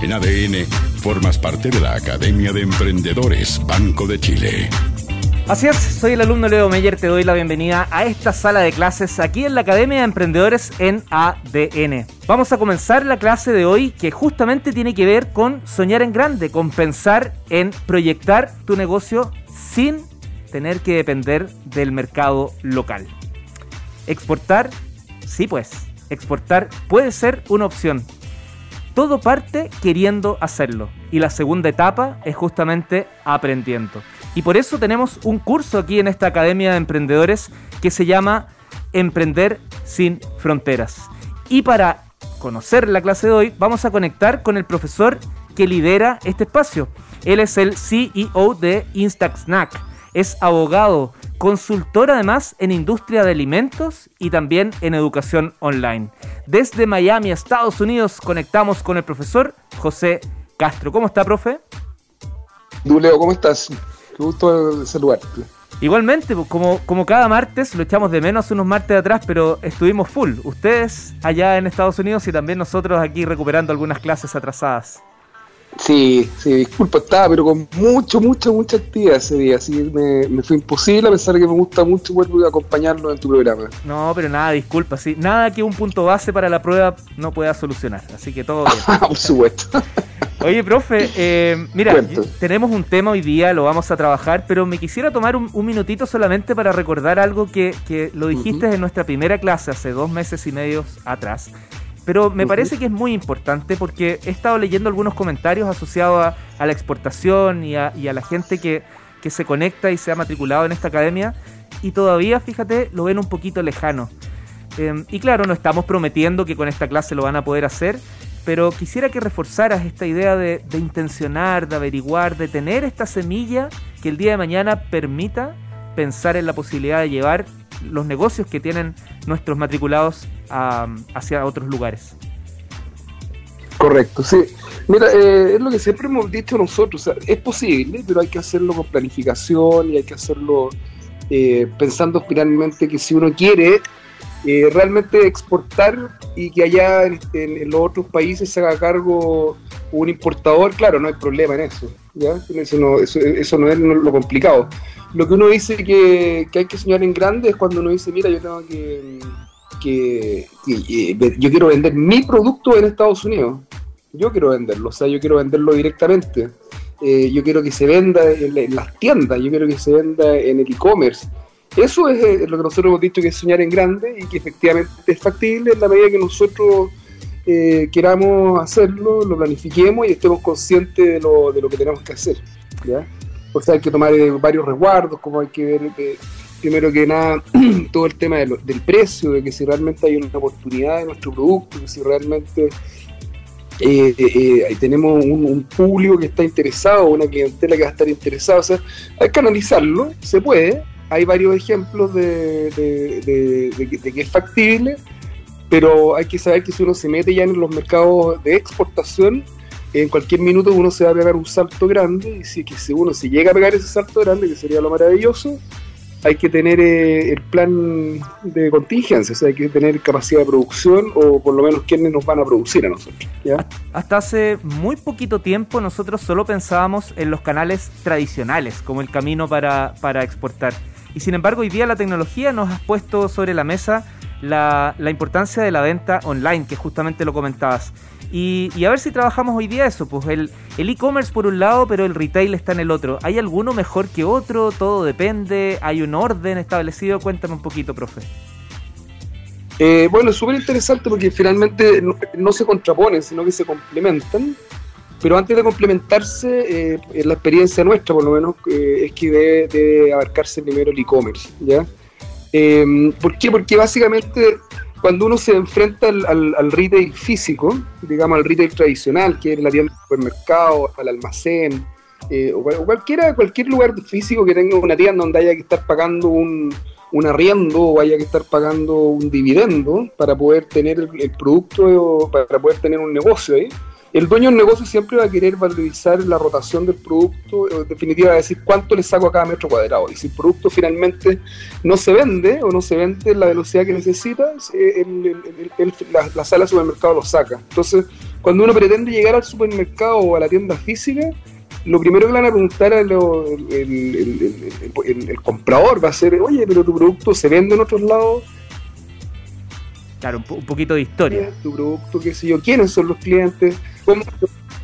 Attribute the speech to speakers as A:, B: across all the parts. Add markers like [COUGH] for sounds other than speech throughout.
A: En ADN, formas parte de la Academia de Emprendedores Banco de Chile.
B: Así es, soy el alumno Leo Meyer, te doy la bienvenida a esta sala de clases aquí en la Academia de Emprendedores en ADN. Vamos a comenzar la clase de hoy que justamente tiene que ver con soñar en grande, con pensar en proyectar tu negocio sin tener que depender del mercado local. Exportar, sí pues, exportar puede ser una opción. Todo parte queriendo hacerlo y la segunda etapa es justamente aprendiendo. Y por eso tenemos un curso aquí en esta Academia de Emprendedores que se llama Emprender sin Fronteras. Y para conocer la clase de hoy, vamos a conectar con el profesor que lidera este espacio. Él es el CEO de Snack. Es abogado, consultor además en industria de alimentos y también en educación online. Desde Miami, Estados Unidos, conectamos con el profesor José Castro. ¿Cómo está, profe?
C: Duleo, ¿cómo estás? Qué gusto saludarte.
B: Igualmente, pues, como, como cada martes, lo echamos de menos unos martes atrás, pero estuvimos full. Ustedes allá en Estados Unidos y también nosotros aquí recuperando algunas clases atrasadas.
C: Sí, sí, disculpa, estaba, pero con mucho, mucho, mucha actividad ese día, así me, me fue imposible a pesar de que me gusta mucho poder acompañarlo en tu programa.
B: No, pero nada, disculpa, sí, nada que un punto base para la prueba no pueda solucionar, así que todo bien. [LAUGHS]
C: Por supuesto.
B: Oye, profe, eh, mira, tenemos un tema hoy día, lo vamos a trabajar, pero me quisiera tomar un, minutito solamente para recordar algo que, que lo dijiste en nuestra primera clase hace dos meses y medio atrás. Pero me parece que es muy importante porque he estado leyendo algunos comentarios asociados a, la exportación y a, la gente que, que, se conecta y se ha matriculado en esta academia y todavía, fíjate, lo ven un poquito lejano. Em, y claro, no estamos prometiendo que con esta clase lo van a poder hacer, pero quisiera que reforzaras esta idea de, intencionar, de averiguar, de tener esta semilla que el día de mañana permita pensar en la posibilidad de llevar los negocios que tienen nuestros matriculados hacia otros lugares.
C: Correcto, sí. Mira, eh, es lo que siempre hemos dicho nosotros, es posible, pero hay que hacerlo con planificación y hay que hacerlo eh, pensando finalmente que si uno quiere eh, realmente exportar y que allá en, los otros países se haga cargo un importador, claro, no hay problema en eso. ¿Ya? Eso, no, eso, no es lo complicado. Lo que uno dice que, hay que soñar en grande es cuando uno dice, mira, yo tengo que, yo quiero vender mi producto en Estados Unidos. Yo quiero venderlo, o sea, yo quiero venderlo directamente. Eh, yo quiero que se venda en, las tiendas, yo quiero que se venda en el e-commerce. Eso es eh, lo que nosotros hemos dicho que es soñar en grande y que efectivamente es factible en la medida que nosotros eh, queramos hacerlo, lo planifiquemos y estemos conscientes de lo, de lo que tenemos que hacer. ¿ya? O sea, hay que tomar eh, varios resguardos, como hay que ver, primero que nada, [CLEARS THROAT] todo el tema del precio, de que si realmente hay una oportunidad de nuestro producto, que si realmente tenemos un, un, público que está interesado, una clientela que va a estar interesada, o sea, hay que analizarlo, se puede, hay varios ejemplos de, que es factible, pero hay que saber que si uno se mete ya en los mercados de exportación, en cualquier minuto uno se va a pegar un salto grande, y si, que si uno se llega a pegar ese salto grande, que sería lo maravilloso, hay que tener eh, el plan de contingencia, o sea, hay que tener capacidad de producción o por lo menos quienes nos van a producir a nosotros.
B: Hasta hace muy poquito tiempo nosotros solo pensábamos en los canales tradicionales como el camino para, para exportar. Y sin embargo, hoy día la tecnología nos ha puesto sobre la mesa la, importancia de la venta online, que justamente lo comentabas. Y, a ver si trabajamos hoy día eso, pues el e-commerce por un lado, pero el retail está en el otro. ¿Hay alguno mejor que otro? ¿Todo depende? ¿Hay un orden establecido? Cuéntame un poquito, profe.
C: Eh, bueno, es súper interesante porque finalmente no, no, se contraponen, sino que se complementan. Pero antes de complementarse, eh, la experiencia nuestra, por lo menos, eh, es que debe, abarcarse primero el e-commerce, ¿ya? Eh, ¿Por qué? Porque básicamente cuando uno se enfrenta al, retail físico, digamos al retail tradicional, que es la tienda del supermercado, al almacén, eh, o, cualquiera, cualquier lugar físico que tenga una tienda donde haya que estar pagando un, arriendo o haya que estar pagando un dividendo para poder tener el producto o para poder tener un negocio ahí, el dueño del negocio siempre va a querer valorizar la rotación del producto, en definitiva va a decir cuánto le saco a cada metro cuadrado. Y si el producto finalmente no se vende o no se vende en la velocidad que necesita, la, sala de supermercado lo saca. Entonces, cuando uno pretende llegar al supermercado o a la tienda física, lo primero que le van a preguntar al el, comprador va a ser, oye, pero tu producto se vende en otros lados.
B: Claro, un, poquito de historia.
C: Tu producto, qué sé yo, quiénes son los clientes.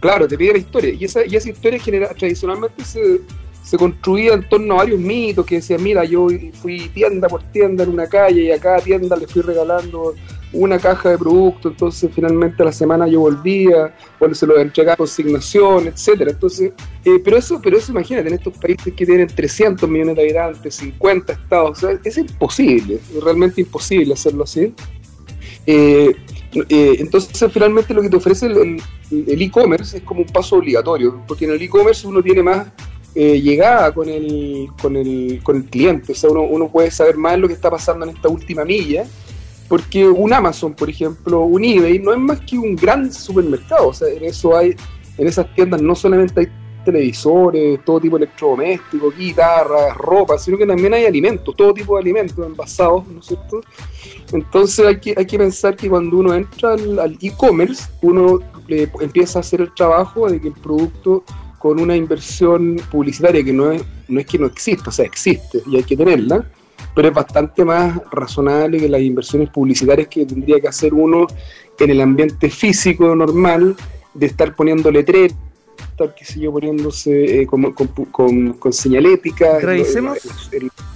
C: Claro, te pide la historia. Y esa, y esa historia tradicionalmente se, se construía en torno a varios mitos que decían, mira, yo fui tienda por tienda en una calle y a cada tienda le fui regalando una caja de producto, entonces finalmente a la semana yo volvía, cuando se lo entregaba consignación, etcétera. Entonces, eh, pero eso, pero eso imagínate, en estos países que tienen 300 millones de habitantes, 50 estados, es imposible, es realmente imposible hacerlo así. Eh, eh, entonces, finalmente lo que te ofrece el e-commerce es como un paso obligatorio, porque en el e-commerce uno tiene más llegada con el, con, el, con el cliente, o sea, uno, uno puede saber más lo que está pasando en esta última milla porque un Amazon, por ejemplo, un eBay, no es más que un gran supermercado. O sea, en eso hay, en esas tiendas no solamente hay televisores, todo tipo de electrodomésticos, guitarras, ropa, sino que también hay alimentos, todo tipo de alimentos envasados, ¿no es cierto? Entonces hay que, hay que pensar que cuando uno entra al e-commerce, uno empieza a hacer el trabajo de que el producto con una inversión publicitaria que no es, no es que no exista, o sea, existe y hay que tenerla, pero es bastante más razonable que las inversiones publicitarias que tendría que hacer uno en el ambiente físico normal, de estar poniendo letreros, estar, qué sé yo, poniéndose eh, con, con, señalética.
B: Revisemos,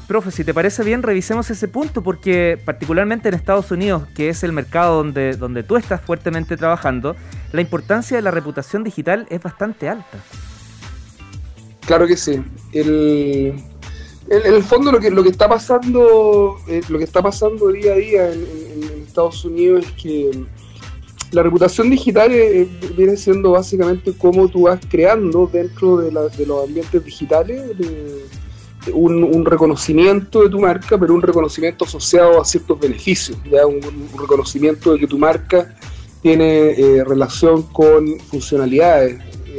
B: profe, si te parece bien, revisemos ese punto, porque particularmente en Estados Unidos, que es el mercado donde, donde tú estás fuertemente trabajando, la importancia de la reputación digital es bastante alta.
C: Claro que sí. El, en, el fondo lo que lo que está pasando eh, lo que está pasando día a día en, Estados Unidos es que la reputación digital eh, viene siendo básicamente cómo tú vas creando dentro de, los ambientes digitales un, reconocimiento de tu marca, pero un reconocimiento asociado a ciertos beneficios, ya un, reconocimiento de que tu marca tiene eh, relación con funcionalidades.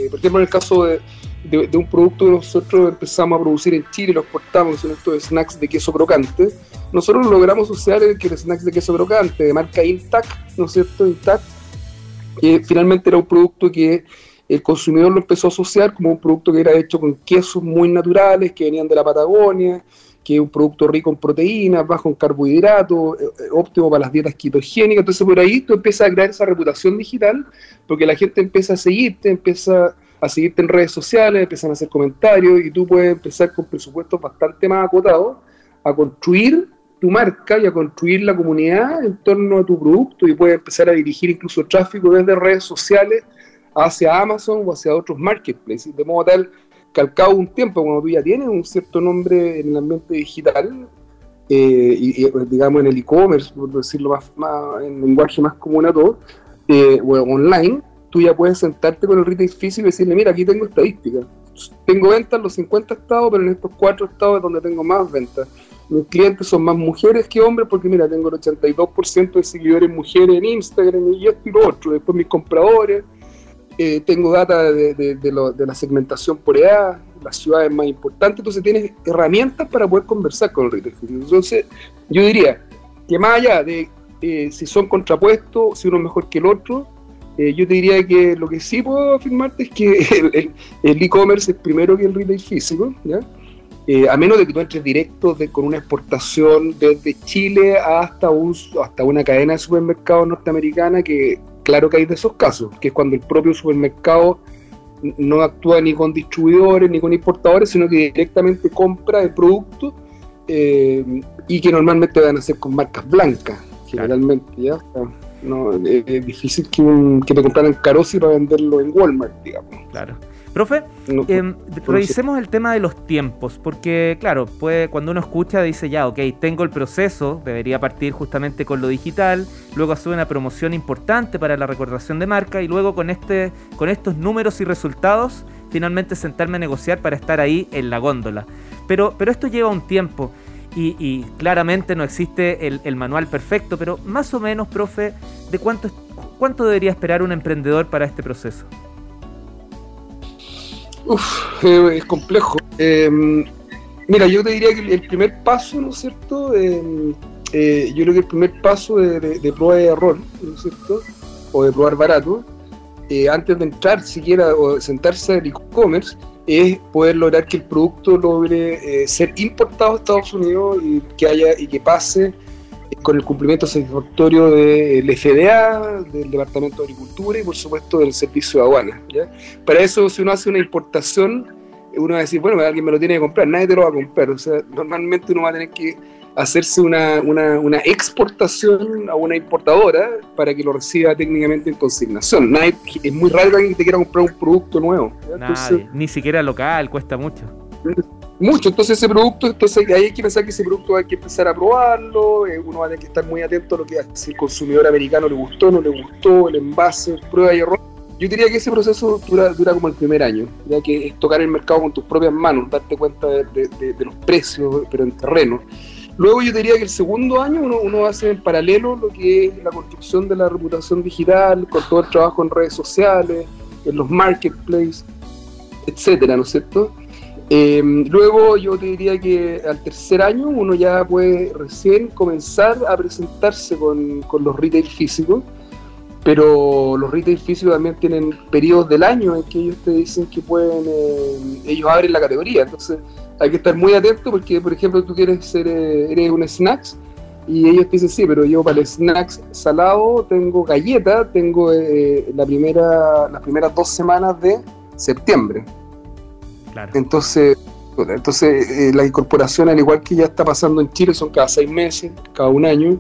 C: por ejemplo, en el caso de, de, un producto que nosotros empezamos a producir en Chile y lo exportamos, son estos snacks de queso crocante, nosotros logramos asociar que el snacks de queso crocante de marca Intact, ¿no es cierto? Intact, que finalmente era un producto que el consumidor lo empezó a asociar como un producto que era hecho con quesos muy naturales, que venían de la Patagonia, que es un producto rico en proteínas, bajo en carbohidratos, eh, eh, óptimo para las dietas quitogénicas. Entonces por ahí tú empiezas a crear esa reputación digital, porque la gente empieza a seguirte, empieza a seguirte en redes sociales, empiezan a hacer comentarios y tú puedes empezar con presupuestos bastante más acotados a construir tu marca y a construir la comunidad en torno a tu producto y puedes empezar a dirigir incluso tráfico desde redes sociales hacia Amazon o hacia otros marketplaces, de modo tal que al cabo de un tiempo, cuando tú ya tienes un cierto nombre en el ambiente digital, eh, y, digamos en el e-commerce, por decirlo más, más, en lenguaje más común a todo, eh, o online, tú ya puedes sentarte con el retail físico y decirle, mira, aquí tengo estadísticas. Tengo ventas en los 50 estados, pero en estos cuatro estados es donde tengo más ventas. Mis clientes son más mujeres que hombres porque, mira, tengo el 82% de seguidores mujeres en Instagram y esto y lo otro. Después mis compradores, eh, tengo data de, la segmentación por edad, las ciudades más importantes. Entonces tienes herramientas para poder conversar con el retail. Entonces, yo diría que más allá de eh, si son contrapuestos, si uno es mejor que el otro, eh, yo te diría que lo que sí puedo afirmarte es que [LAUGHS] el e-commerce es primero que el retail físico, ¿ya? Eh, a menos de que tú entres directo con una exportación desde Chile hasta, un, hasta una cadena de supermercados norteamericana, que claro que hay de esos casos, que es cuando el propio supermercado no actúa ni con distribuidores ni con importadores, sino que directamente compra el producto eh, y que normalmente van a ser con marcas blancas, generalmente, ¿ya? No, es, difícil que, un, que te compraran Carosi para venderlo en Walmart, digamos.
B: Claro. Profe, em, revisemos el tema de los tiempos, porque claro, puede, cuando uno escucha dice ya, ok, tengo el proceso, debería partir justamente con lo digital, luego hacer una promoción importante para la recordación de marca y luego con, este, con estos números y resultados finalmente sentarme a negociar para estar ahí en la góndola. Pero, pero esto lleva un tiempo y, claramente no existe el, manual perfecto, pero más o menos, profe, ¿de cuánto, cuánto debería esperar un emprendedor para este proceso?
C: Uf, es complejo. Em, mira, yo te diría que el primer paso, ¿no es cierto? Em, eh, yo creo que el primer paso de, prueba y error, ¿no es cierto? O de probar barato, eh, antes de entrar siquiera o sentarse en e-commerce, es poder lograr que el producto logre eh, ser importado a Estados Unidos y que haya y que pase con el cumplimiento satisfactorio del FDA, del Departamento de Agricultura y por supuesto del Servicio de Aduana. Para eso, si uno hace una importación, uno va a decir, bueno, alguien me lo tiene que comprar, nadie te lo va a comprar. O sea, normalmente uno va a tener que hacerse una, una, una exportación a una importadora para que lo reciba técnicamente en consignación. Nadie, es muy raro que alguien te quiera comprar un producto nuevo.
B: ni siquiera local, cuesta mucho
C: mucho. Entonces ese producto, entonces ahí hay que pensar que ese producto hay que empezar a probarlo, eh, uno va a tener que estar muy atento a lo que si el consumidor americano le gustó, no le gustó, el envase, prueba y error. Yo diría que ese proceso dura, dura como el primer año, ya que es tocar el mercado con tus propias manos, darte cuenta de, los precios, pero en terreno. Luego yo diría que el segundo año uno, uno hace en paralelo lo que es la construcción de la reputación digital, con todo el trabajo en redes sociales, en los marketplaces, etcétera, ¿no es cierto? Em, luego yo te diría que al tercer año uno ya puede recién comenzar a presentarse con, los retail físicos, pero los retail físicos también tienen periodos del año en que ellos te dicen que pueden, em, ellos abren la categoría, entonces hay que estar muy atento porque por ejemplo tú quieres ser, eh, eres un snacks y ellos te dicen sí, pero yo para el snacks salado tengo galleta, tengo eh, la primera, las primeras dos semanas de septiembre. Entonces, entonces eh, la incorporación, al igual que ya está pasando en Chile, son cada seis meses, cada un año.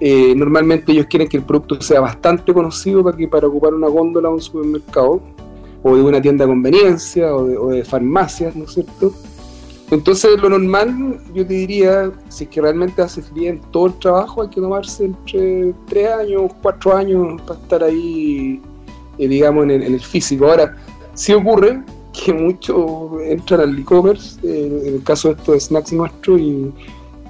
C: Eh, normalmente ellos quieren que el producto sea bastante conocido para para ocupar una góndola o un supermercado, o de una tienda de conveniencia, o de, farmacias, ¿no es cierto? Entonces, lo normal, yo te diría, si es que realmente haces bien todo el trabajo, hay que tomarse entre tres años, cuatro años para estar ahí, eh, digamos, en el, físico. Ahora, si ocurre que muchos entran al e-commerce, eh, en el caso de estos snacks nuestros, y,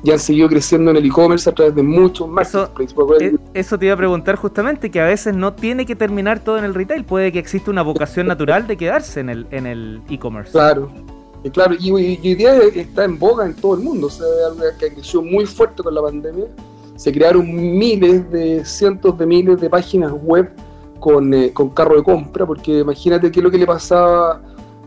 C: ya han seguido creciendo en el e-commerce a través de muchos marketplaces.
B: Eso, eh, eso, te iba a preguntar justamente, que a veces no tiene que terminar todo en el retail, puede que exista una vocación natural de quedarse en el en el e-commerce.
C: claro, y claro, y, hoy día está en boga en todo el mundo, o sea, algo que creció muy fuerte con la pandemia. Se crearon miles de, cientos de miles de páginas web con, eh, con carro de compra, porque imagínate qué es lo que le pasaba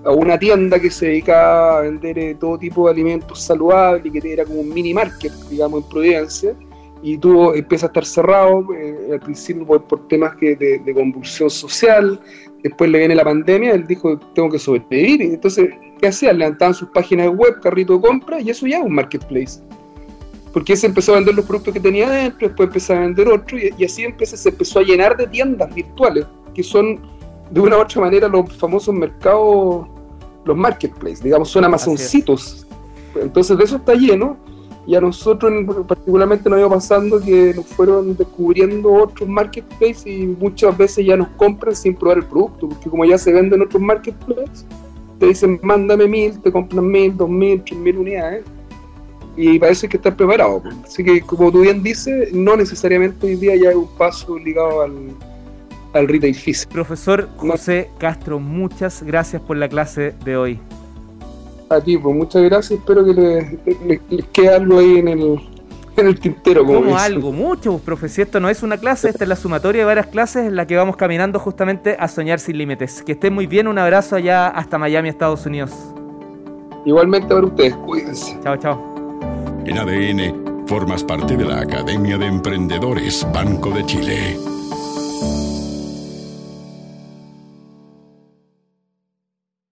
C: a una tienda que se dedicaba a vender eh, todo tipo de alimentos saludables, que era como un mini market, digamos, en Providencia, y tú empieza a estar cerrado, eh, al principio por, temas que de, convulsión social, después le viene la pandemia, él dijo, tengo que sobrevivir, y entonces, ¿qué hacían? Levantaban sus páginas web, carrito de compra, y eso ya es un marketplace. Porque se empezó a vender los productos que tenía adentro, después empezó a vender otro, y, así empezó, se empezó a llenar de tiendas virtuales, que son de una u otra manera los famosos mercados los marketplaces, digamos, son amazoncitos. Entonces de eso está lleno y a nosotros particularmente nos ido pasando que nos fueron descubriendo otros marketplaces y muchas veces ya nos compran sin probar el producto, porque como ya se venden otros marketplaces, te dicen mándame mil, te compran mil, dos mil, tres mil unidades y hay que estar preparado. Así que como tú bien dices, no necesariamente hoy día ya hay un paso ligado al, al retail físico.
B: Profesor José Castro, muchas gracias por la clase de hoy.
C: A ti, pues muchas gracias. Espero que les, quede algo ahí en el, en el tintero.
B: Como, algo, mucho, pues, profe. Si esto no es una clase, esta es la sumatoria de varias clases en la que vamos caminando justamente a soñar sin límites. Que estén muy bien, un abrazo allá hasta Miami, Estados Unidos.
C: Igualmente para ustedes, cuídense.
B: Chao, chao.
A: En ADN, formas parte de la Academia de Emprendedores Banco de Chile.